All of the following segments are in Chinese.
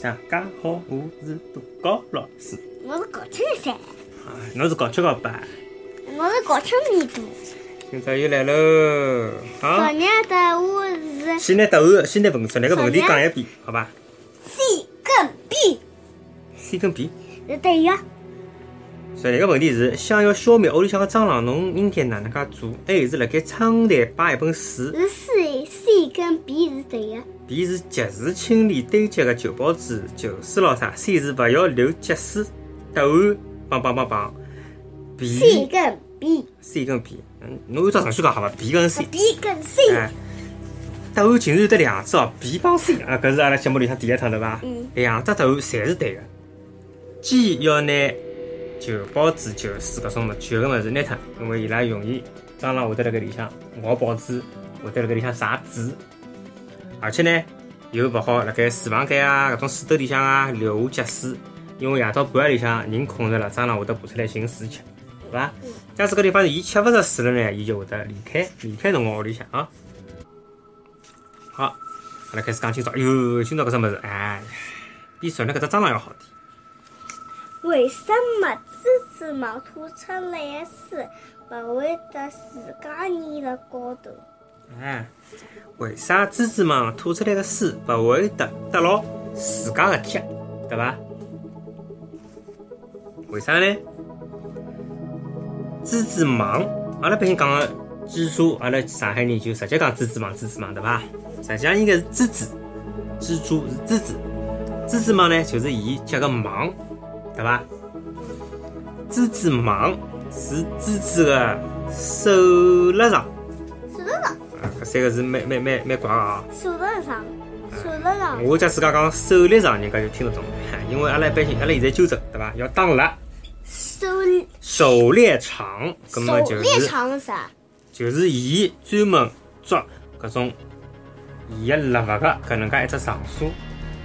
大家好，我是杜高老师。我是高清三，啊，侬是高七高八，我是高清二度。今朝又来喽。好昨，日的我是先拿答案，先拿问出来个问题讲一遍，好吧 C 跟 B？C 跟 B。是对的。昨日个问题是：想要消灭屋里向个蟑螂，侬应该哪能介做？A 是辣盖窗台摆一本书是 C C 跟 B 是对的。，B 是及时清理堆积个旧报纸、旧书咾啥，C 是勿要留积水。答案棒棒棒棒。C B、跟 B C 跟 B，嗯，侬按照顺序讲好伐？B 跟 C。B 跟 C 哎，答案竟然有得两只哦，B 帮 C 啊，搿是阿拉节目里向第一趟对伐？嗯。两只答案侪是对个。既要拿旧报纸、旧书搿种物旧个物事拿脱，因为伊拉容易蟑螂会得辣盖里向咬报纸，会得辣盖里向撒纸，而且呢又勿好辣盖厨房间啊搿种水兜里向啊留下积水，因为夜到半夜里向人困着了，蟑螂会得爬出来寻水吃，对伐？假使搿地方伊吃勿着水了呢，伊就会得离开离开侬个屋里向啊。好，阿拉开始讲今朝，哎哟，今朝搿只物事，哎，比昨日搿只蟑螂要好点。为什么蜘蛛网吐出来的水勿会得自家粘辣高头？哎，为啥蜘蛛网吐出来个水勿会得得牢自家个脚，对伐？为啥呢？蜘蛛网，阿拉百姓讲个蜘蛛，阿拉上海人就直接讲蜘蛛网，蜘蛛网，对伐？实际上应该是蜘蛛，蜘蛛是蜘蛛，蜘蛛网呢就是伊结个网，对伐？蜘蛛网是蜘蛛个手勒上。搿三个字蛮蛮蛮蛮怪个啊！手头上，手头上。我假自家讲手力上，人家就听得懂，因为阿拉一般性，阿拉现在纠正，对伐？要打蜡，手狩猎场，搿么就狩猎场是啥？就是伊专门捉搿种伊个猎物个搿能介一只场所，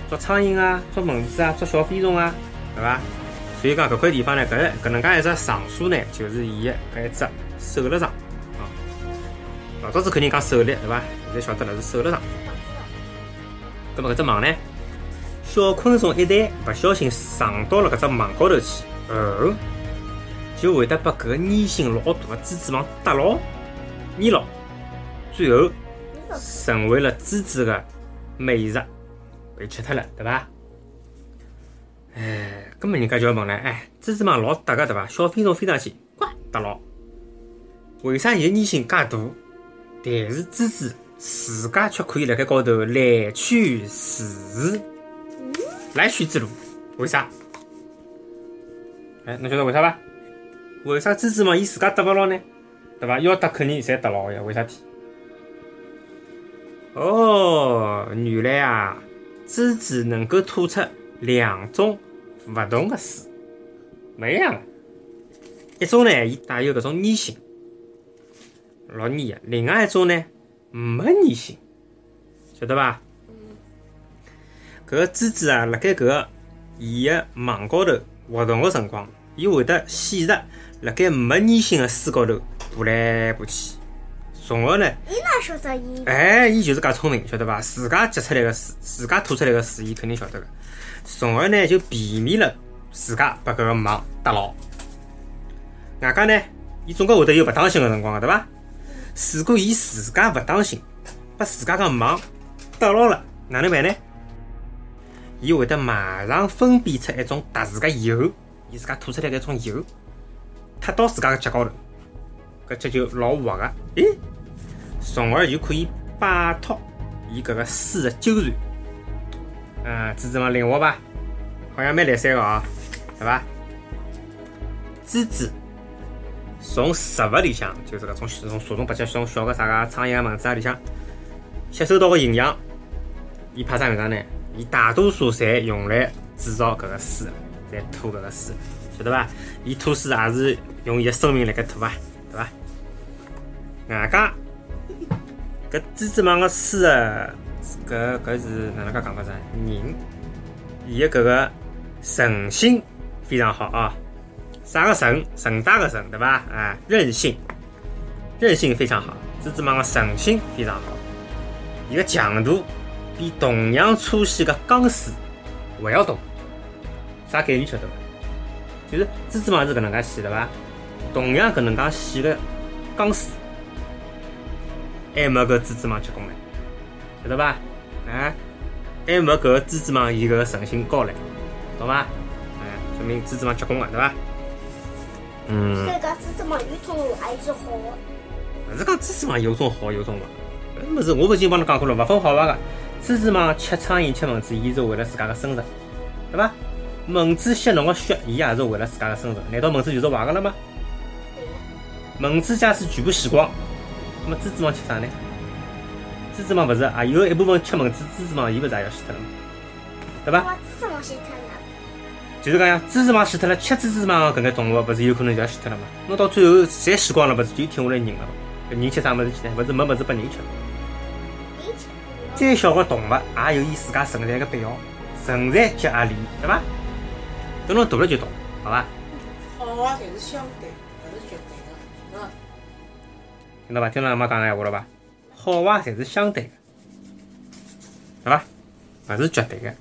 捉苍蝇啊，捉蚊子啊，捉小飞虫啊，对伐？所以讲搿块地方呢，搿搿能介一只场所呢，就是伊个搿一只狩猎场啊。老早子肯定讲狩猎，对伐？现在晓得了是狩猎场。葛么搿只网呢，小昆虫一旦勿小心撞到了搿只网高头去，哦，就会得把搿个粘性老大个蜘蛛网搭牢、粘牢，最后成为了蜘蛛个美食，被吃脱了，对伐？哎，葛么人家就要问了，哎，蜘蛛网老搭个对伐？小飞虫飞上去，呱搭牢，为啥伊个粘性介大？但是蜘蛛自家却可以辣盖高头来去自如，来去自如，为啥？哎，侬晓得为啥伐？为啥蜘蛛网伊自家搭勿牢呢？对伐？要搭肯定侪搭牢个呀，为啥体？哦，原来啊，蜘蛛能够吐出两种勿同的水，勿一样的。一种呢，伊带有搿种粘性，老粘的；另外一种呢，没粘性，晓得伐？搿个蜘蛛啊，辣盖搿个伊个网高头活动个辰光，伊会得选择辣盖没粘性个水高头爬来爬去，从而呢，伊哪晓得伊？哎，伊就是介聪明，晓得伐？自家结出来个水，自家吐出来个水，伊肯定晓得个。从而呢，就避免了自家被搿个网搭牢。外加呢，伊总归会得有勿当心个辰光个，对伐？如果伊自家勿当心，把自家个网搭牢了，哪能办呢？伊会得马上分泌出一种特殊个油，伊自家吐出来搿种油，踏到自家个脚高头，搿脚就老滑个，诶，从而就可以摆脱伊搿个水个纠缠。嗯，蜘蛛网灵活伐？好像蛮来三个啊，对伐？蜘蛛从食物里向，就是搿种从蛇虫八脚、种小个啥个苍蝇啊、蚊子啊里向吸收到个营养，伊派啥用场呢？伊大多数侪用来制造搿个水，来吐搿个水，晓得伐？伊吐水也是用伊个生命辣盖吐啊，对伐？外加搿蜘蛛网个水啊，搿搿是哪能介讲法子？人伊个搿个韧性非常好啊。啥个韧？韧带个韧，对伐？啊，韧性，韧性非常好。蜘蛛网个韧性非常好，伊个强度比同样粗细个钢丝还要大，啥概念晓得伐？就是蜘蛛网是搿能介细对伐？同样搿能介细个钢丝，还没搿蜘蛛网结棍唻，晓得伐？啊，还没搿个蜘蛛网伊个韧性高唻，懂伐？哎，说明蜘蛛网结棍了对伐？嗯所，以讲蜘蛛网有种还是好的。勿是讲蜘蛛网有种好有种勿，搿物事我勿已经帮侬讲过了，勿分好坏个。蜘蛛网吃苍蝇吃蚊子，伊是为了自家个生存，对伐？蚊子吸侬个血，伊也是为了自家个生存。难道蚊子就是坏个了吗？蚊子假使全部死光，那么蜘蛛网吃啥呢？蜘蛛网勿是也有一部分吃蚊子，蜘蛛网伊勿是也要死脱了吗？对伐？哇，蜘蛛网先看了。就是讲呀，蜘蛛网死脱了，吃蜘蛛网搿眼动物勿是有可能就要死脱了吗？侬到最后侪死光了，勿是就剩下来人了吗？搿人吃啥物事去呢？勿是没物事拨人吃。再小个动物也有伊自家存在个必要，存在即合理，对伐？等侬大了就懂，好伐？好啊，侪是相对，勿是绝对的，是吧？听到伐？听到阿妈讲个闲话了伐？好坏侪是相对个，对伐？勿是绝对个。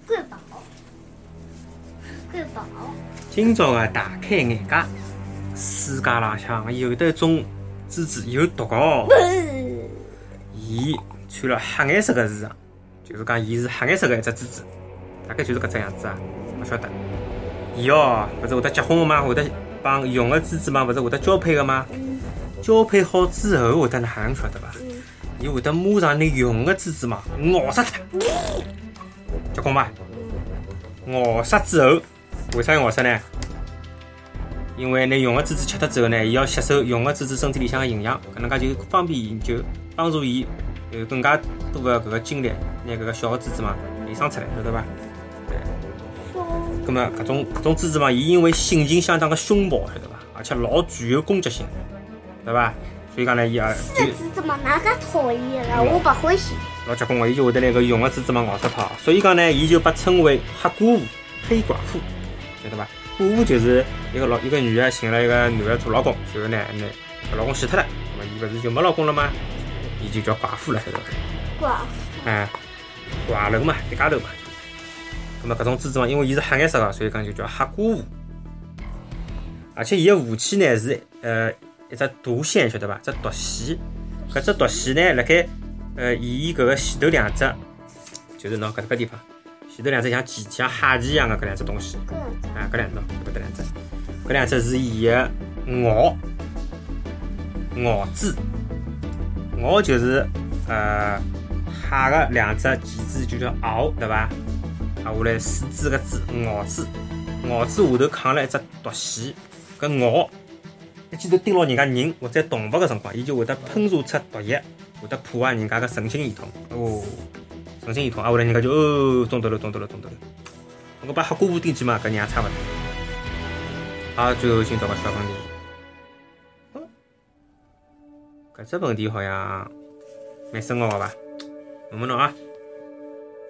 今朝个大开眼界，世界浪向有得一种蜘蛛有毒哦。伊穿了黑颜色个衣裳，就是讲伊是黑颜色个一只蜘蛛，大概就是搿只样子啊，勿晓得。伊哦，勿是会得结婚个吗？会得帮用个蜘蛛网勿是会得交配个吗？交配好之后会得哪能晓得伐？伊会得马上拿用个蜘蛛嘛咬死脱，结棍伐？咬死之后，为啥要咬死呢？因为拿用个蜘蛛吃脱之后呢，伊要吸收用个蜘蛛身体里向个营养，搿能介就方便伊就帮助伊有更加多个搿个精力，拿搿个小个蜘蛛嘛衍生出来，晓得伐？凶，咁么搿种搿种蜘蛛嘛，伊因为性情相当个凶暴，晓得伐？而且老具有攻击性，对伐？所以讲呢，伊也就这蜘蛛嘛哪个讨厌了？我不欢喜。老结棍个，伊就会得拿搿用个蜘蛛嘛咬死脱。所以讲呢，伊就被称为黑寡妇、黑寡妇，晓得伐？寡妇就是一个老一个女个寻了一个男个做老公，随后呢，那老公死脱了，那么伊勿是就没老公了吗？伊就叫寡妇了，晓得伐？寡妇哎，寡人嘛，一家头嘛。那么搿种蜘蛛网，因为伊是黑颜色个，所以讲就叫黑寡妇。而且伊个武器呢是呃一只毒线，晓得伐？只毒线。搿只毒线呢，辣盖呃伊搿个前头两只，就是喏搿个地方，前头两只像鲫像蟹鲫一样的搿两只东西。个啊，搿两喏搿搭两只，搿两只是伊个螯，螯肢，螯就是呃海个两只钳子就叫螯，对伐？啊，下来四肢个肢，螯肢，螯肢下头扛了一只毒线，搿螯一记头盯牢人家人或者动物个辰光，伊就会得喷射出毒液，会得破坏人家个神经系统。哦，神经系统啊，后来人家就哦，懂得了，懂得了，懂得了。我把黑寡妇顶起嘛，搿人也差勿多。好，最后今朝个小问题，搿只问题好像蛮深奥个伐？问问侬啊，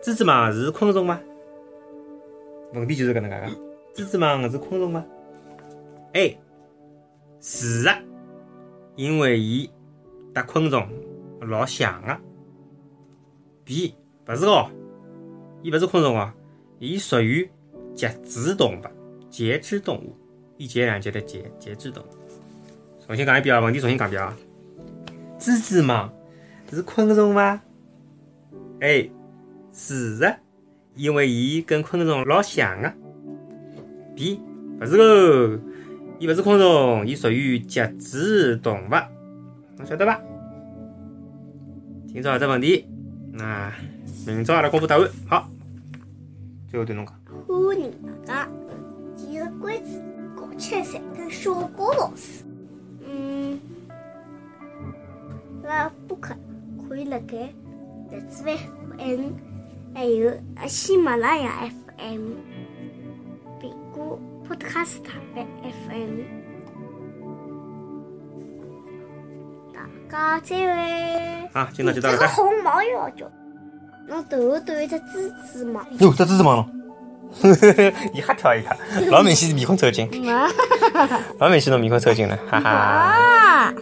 蜘蛛网是昆虫吗？问题就是搿能介个，蜘蛛网是昆虫吗？A，是啊，因为伊搭昆虫老像个。B，勿是哦，伊勿是昆虫哦。伊属于节肢动物，节肢动物，一节两节的节，节肢动物。重新讲一遍啊，问题重新讲一遍啊。蜘蛛网是昆虫吗？A，是的，因为伊跟昆虫老像啊。B，勿是哦，伊勿是昆虫，伊属于节肢动物，侬晓得伐？今朝搿只问题，那明朝阿拉公布答案。好。最后对侬讲，欢迎大家继续关注搞切菜跟小高老师。嗯，那播客可以辣盖荔枝 FM，还有啊喜马拉雅 FM、苹果 Podcast FM。大家再会。好，今天就到这个这儿。红毛要叫，侬头后头一只蜘蛛嘛。哟，只蜘蛛网咯，伊吓跳一下，老明显是面孔抽筋，啊 老明显侬面孔抽筋了，哈哈。啊！